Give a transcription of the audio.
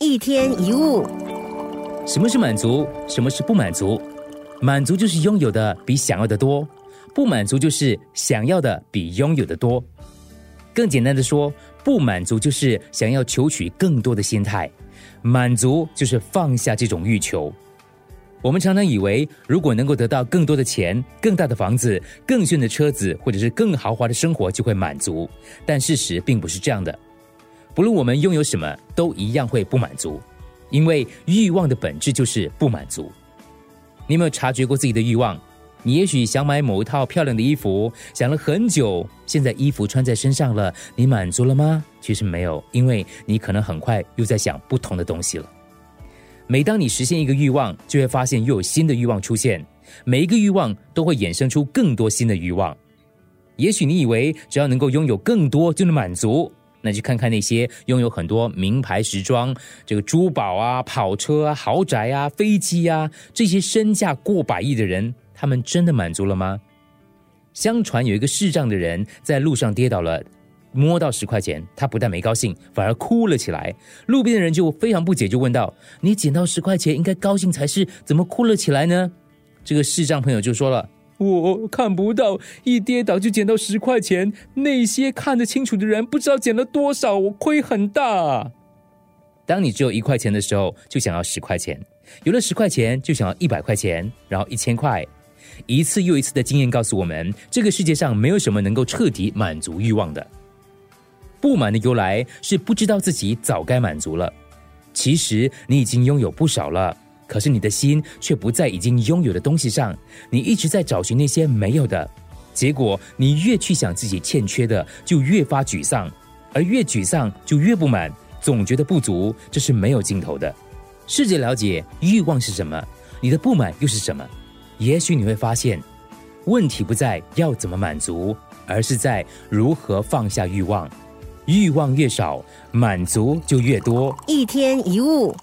一天一物，什么是满足？什么是不满足？满足就是拥有的比想要的多，不满足就是想要的比拥有的多。更简单的说，不满足就是想要求取更多的心态，满足就是放下这种欲求。我们常常以为，如果能够得到更多的钱、更大的房子、更炫的车子，或者是更豪华的生活，就会满足。但事实并不是这样的。不论我们拥有什么，都一样会不满足，因为欲望的本质就是不满足。你有没有察觉过自己的欲望？你也许想买某一套漂亮的衣服，想了很久，现在衣服穿在身上了，你满足了吗？其实没有，因为你可能很快又在想不同的东西了。每当你实现一个欲望，就会发现又有新的欲望出现。每一个欲望都会衍生出更多新的欲望。也许你以为只要能够拥有更多就能满足，那就看看那些拥有很多名牌时装、这个珠宝啊、跑车啊、豪宅啊、飞机啊这些身价过百亿的人，他们真的满足了吗？相传有一个视障的人在路上跌倒了。摸到十块钱，他不但没高兴，反而哭了起来。路边的人就非常不解，就问道：“你捡到十块钱应该高兴才是，怎么哭了起来呢？”这个视障朋友就说了：“我看不到，一跌倒就捡到十块钱，那些看得清楚的人不知道捡了多少，我亏很大。”当你只有一块钱的时候，就想要十块钱；有了十块钱，就想要一百块钱，然后一千块。一次又一次的经验告诉我们，这个世界上没有什么能够彻底满足欲望的。不满的由来是不知道自己早该满足了。其实你已经拥有不少了，可是你的心却不在已经拥有的东西上，你一直在找寻那些没有的。结果你越去想自己欠缺的，就越发沮丧，而越沮丧就越不满，总觉得不足，这是没有尽头的。试着了解欲望是什么，你的不满又是什么？也许你会发现，问题不在要怎么满足，而是在如何放下欲望。欲望越少，满足就越多。一天一物。